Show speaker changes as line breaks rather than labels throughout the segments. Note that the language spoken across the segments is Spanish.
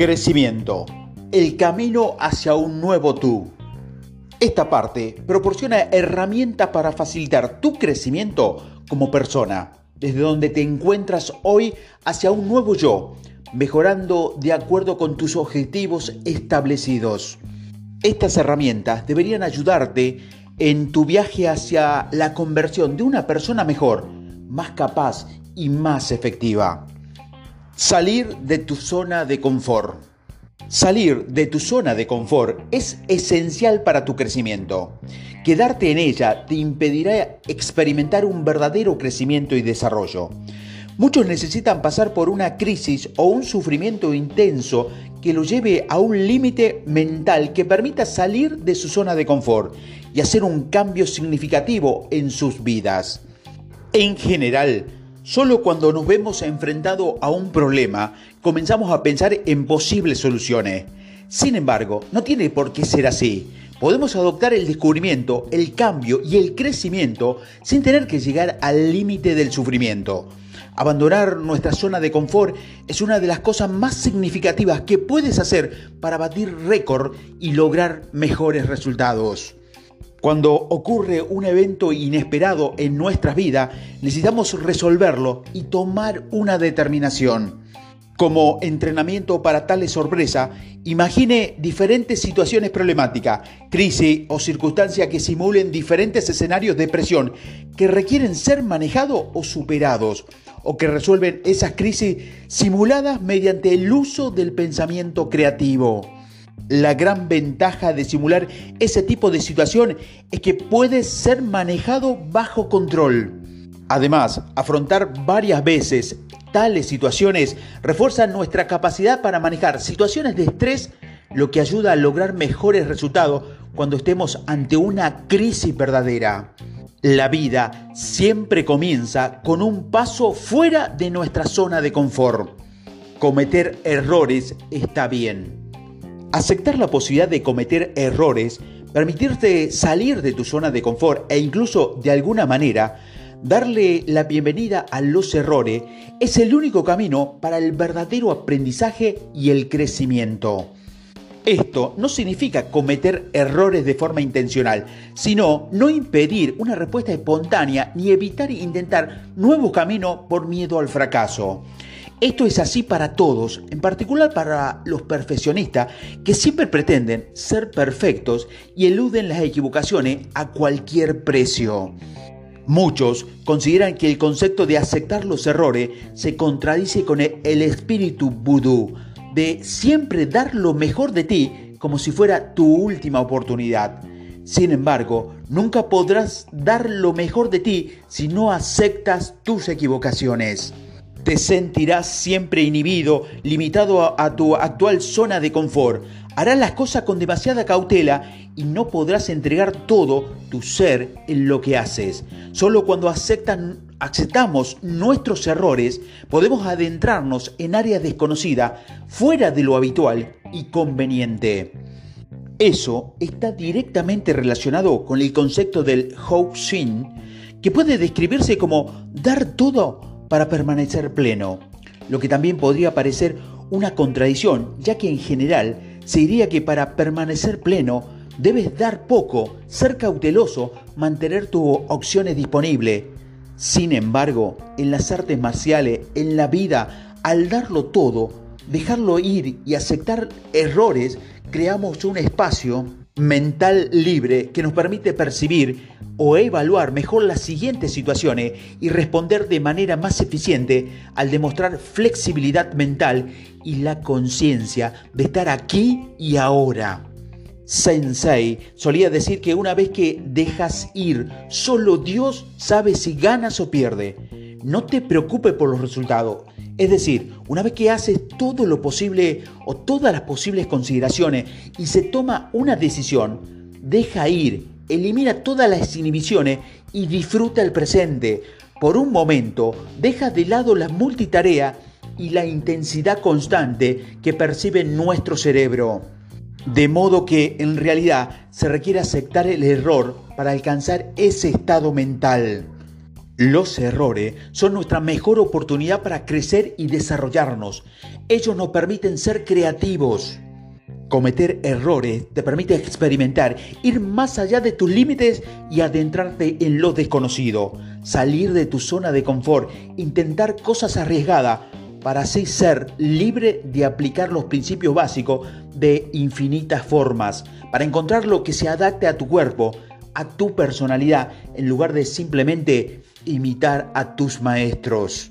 Crecimiento. El camino hacia un nuevo tú. Esta parte proporciona herramientas para facilitar tu crecimiento como persona, desde donde te encuentras hoy hacia un nuevo yo, mejorando de acuerdo con tus objetivos establecidos. Estas herramientas deberían ayudarte en tu viaje hacia la conversión de una persona mejor, más capaz y más efectiva. Salir de tu zona de confort. Salir de tu zona de confort es esencial para tu crecimiento. Quedarte en ella te impedirá experimentar un verdadero crecimiento y desarrollo. Muchos necesitan pasar por una crisis o un sufrimiento intenso que lo lleve a un límite mental que permita salir de su zona de confort y hacer un cambio significativo en sus vidas. En general, Solo cuando nos vemos enfrentados a un problema comenzamos a pensar en posibles soluciones. Sin embargo, no tiene por qué ser así. Podemos adoptar el descubrimiento, el cambio y el crecimiento sin tener que llegar al límite del sufrimiento. Abandonar nuestra zona de confort es una de las cosas más significativas que puedes hacer para batir récord y lograr mejores resultados. Cuando ocurre un evento inesperado en nuestras vidas, necesitamos resolverlo y tomar una determinación. Como entrenamiento para tal sorpresa, imagine diferentes situaciones problemáticas, crisis o circunstancias que simulen diferentes escenarios de presión que requieren ser manejados o superados, o que resuelven esas crisis simuladas mediante el uso del pensamiento creativo. La gran ventaja de simular ese tipo de situación es que puede ser manejado bajo control. Además, afrontar varias veces tales situaciones refuerza nuestra capacidad para manejar situaciones de estrés, lo que ayuda a lograr mejores resultados cuando estemos ante una crisis verdadera. La vida siempre comienza con un paso fuera de nuestra zona de confort. Cometer errores está bien Aceptar la posibilidad de cometer errores, permitirte salir de tu zona de confort e incluso de alguna manera darle la bienvenida a los errores es el único camino para el verdadero aprendizaje y el crecimiento. Esto no significa cometer errores de forma intencional, sino no impedir una respuesta espontánea ni evitar intentar nuevos caminos por miedo al fracaso. Esto es así para todos, en particular para los perfeccionistas que siempre pretenden ser perfectos y eluden las equivocaciones a cualquier precio. Muchos consideran que el concepto de aceptar los errores se contradice con el espíritu vudú de siempre dar lo mejor de ti como si fuera tu última oportunidad. Sin embargo, nunca podrás dar lo mejor de ti si no aceptas tus equivocaciones. Te sentirás siempre inhibido, limitado a, tu actual zona de confort. Harás las cosas con demasiada cautela y no podrás entregar todo tu ser en lo que haces. Solo cuando aceptamos nuestros errores podemos adentrarnos en áreas desconocidas, fuera de lo habitual y conveniente. Eso está directamente relacionado con el concepto del Xin, que puede describirse como dar todo para permanecer pleno, lo que también podría parecer una contradicción, ya que en general se diría que para permanecer pleno debes dar poco, ser cauteloso, mantener tus opciones disponibles. Sin embargo, en las artes marciales, en la vida, al darlo todo, dejarlo ir y aceptar errores, creamos un espacio mental libre que nos permite percibir o evaluar mejor las siguientes situaciones y responder de manera más eficiente al demostrar flexibilidad mental y la conciencia de estar aquí y ahora. Sensei solía decir que una vez que dejas ir, solo Dios sabe si ganas o pierdes. No te preocupes por los resultados, es decir, una vez que haces todo lo posible o todas las posibles consideraciones y se toma una decisión, deja ir, elimina todas las inhibiciones y disfruta el presente. Por un momento, deja de lado la multitarea y la intensidad constante que percibe nuestro cerebro. De modo que en realidad se requiere aceptar el error para alcanzar ese estado mental. Los errores son nuestra mejor oportunidad para crecer y desarrollarnos. Ellos nos permiten ser creativos. Cometer errores te permite experimentar, ir más allá de tus límites y adentrarte en lo desconocido, salir de tu zona de confort, intentar cosas arriesgadas para así ser libre de aplicar los principios básicos de infinitas formas, para encontrar lo que se adapte a tu cuerpo, a tu personalidad, en lugar de simplemente imitar a tus maestros.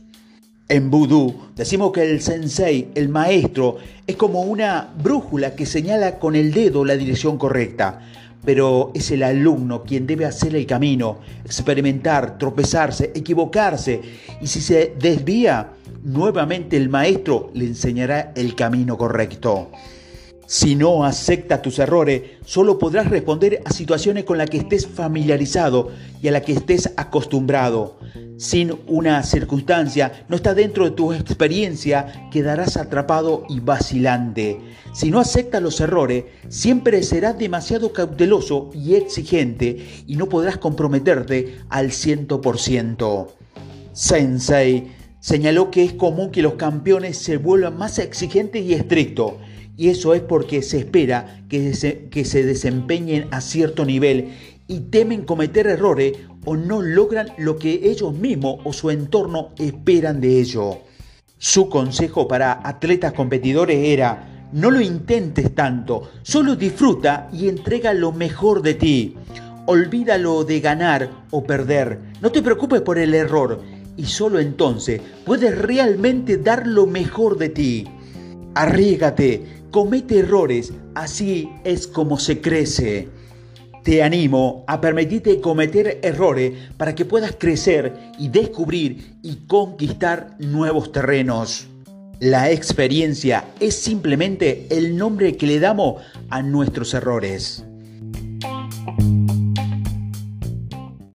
En vudú decimos que el sensei, el maestro, es como una brújula que señala con el dedo la dirección correcta, pero es el alumno quien debe hacer el camino, experimentar, tropezarse, equivocarse, y si se desvía, nuevamente el maestro le enseñará el camino correcto. Si no aceptas tus errores, solo podrás responder a situaciones con las que estés familiarizado y a las que estés acostumbrado. Sin una circunstancia, no está dentro de tu experiencia, quedarás atrapado y vacilante. Si no aceptas los errores, siempre serás demasiado cauteloso y exigente y no podrás comprometerte al 100%. Sensei señaló que es común que los campeones se vuelvan más exigentes y estrictos y eso es porque se espera que se, que se desempeñen a cierto nivel y temen cometer errores o no logran lo que ellos mismos o su entorno esperan de ellos. Su consejo para atletas competidores era, no lo intentes tanto, solo disfruta y entrega lo mejor de ti. Olvídalo de ganar o perder, no te preocupes por el error y solo entonces puedes realmente dar lo mejor de ti. Arriégate, Comete errores, así es como se crece. Te animo a permitirte cometer errores para que puedas crecer y descubrir y conquistar nuevos terrenos. La experiencia es simplemente el nombre que le damos a nuestros errores.